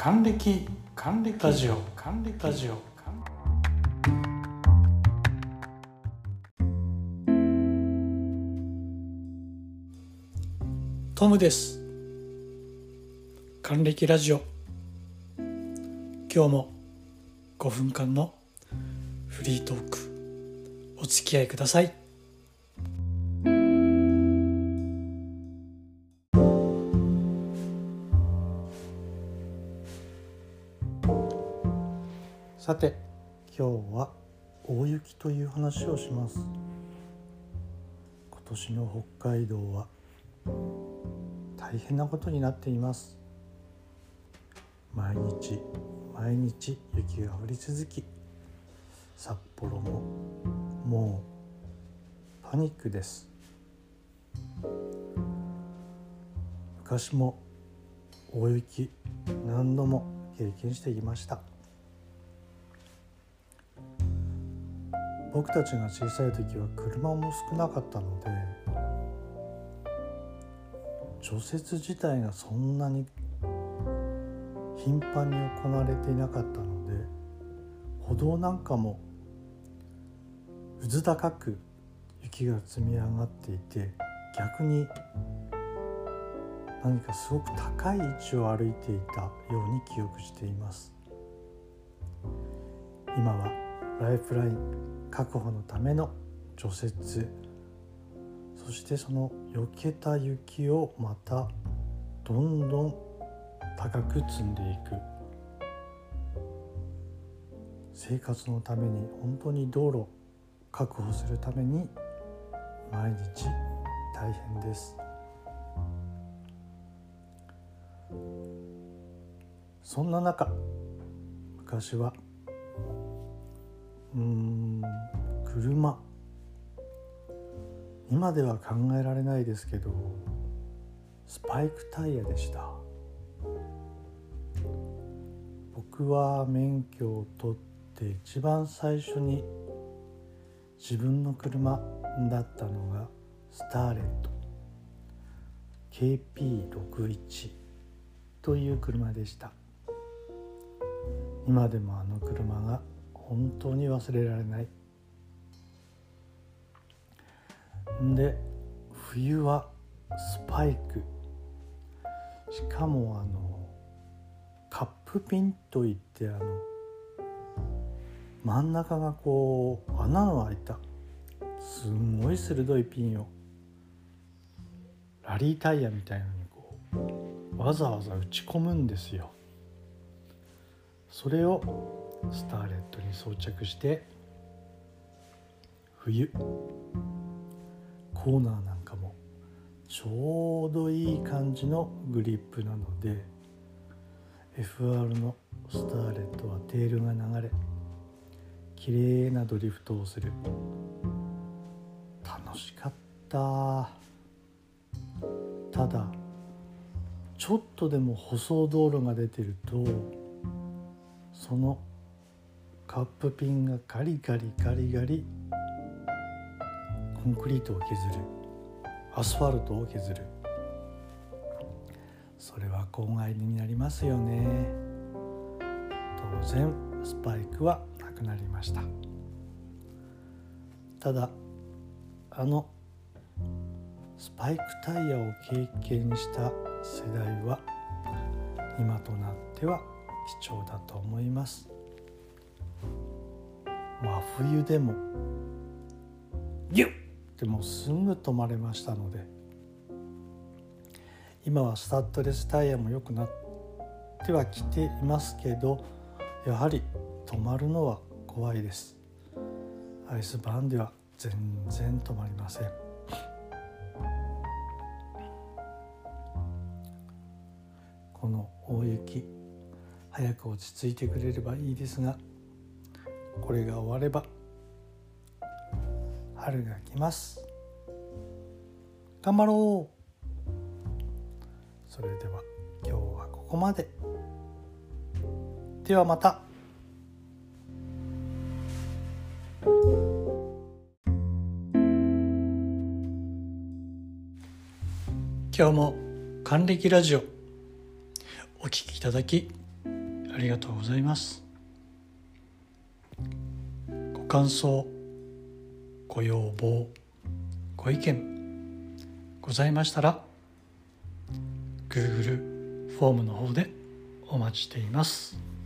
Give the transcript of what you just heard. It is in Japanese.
還暦還暦。ラジオ。還暦。ラジオ。トムです。還暦ラジオ。今日も5分間のフリートークお付き合いくださいさて今日は大雪という話をします。今年の北海道は大変なことになっています。毎日毎日雪が降り続き札幌ももうパニックです。昔も大雪何度も経験してきました。僕たちが小さい時は車も少なかったので除雪自体がそんなに頻繁に行われていなかったので歩道なんかもうず高く雪が積み上がっていて逆に何かすごく高い位置を歩いていたように記憶しています。今はライフライン確保のための除雪。そしてその避けた雪をまたどんどん高く積んでいく。生活のために本当に道路確保するために毎日大変です。そんな中昔はうん車。今では考えられないですけどスパイクタイヤでした。僕は免許を取って一番最初に自分の車だったのがスターレット。KP61 という車でした。今でもあの車が本当に忘れられないで冬はスパイクしかもあのカップピンといってあの真ん中がこう穴の開いたすんごい鋭いピンをラリータイヤみたいのにこうわざわざ打ち込むんですよ。それをスターレットに装着して冬。コーナーなんかもちょうどいい感じのグリップなので FR のスターレットはテールが流れ綺麗なドリフトをする。楽しかった。ただちょっとでも舗装道路が出てるとそのカップピンがガリガリガリガリ。コンクリートを削る。アスファルトを削る。それは公害になりますよね。当然スパイクはなくなりました。ただあのスパイクタイヤを経験した世代は今となっては貴重だと思います。真冬でも。ギュッ。でもすぐ止まれましたので。今はスタッドレスタイヤも良くなってはきていますけどやはり止まるのは怖いです。アイスバーンでは全然止まりません。この大雪早く落ち着いてくれればいいですがこれが終われば春が来ます。頑張ろう。それでは今日はここまで。ではまた。今日も還暦ラジオお聞きいただきありがとうございます。感想ご要望ご意見ございましたら Google フォームの方でお待ちしています。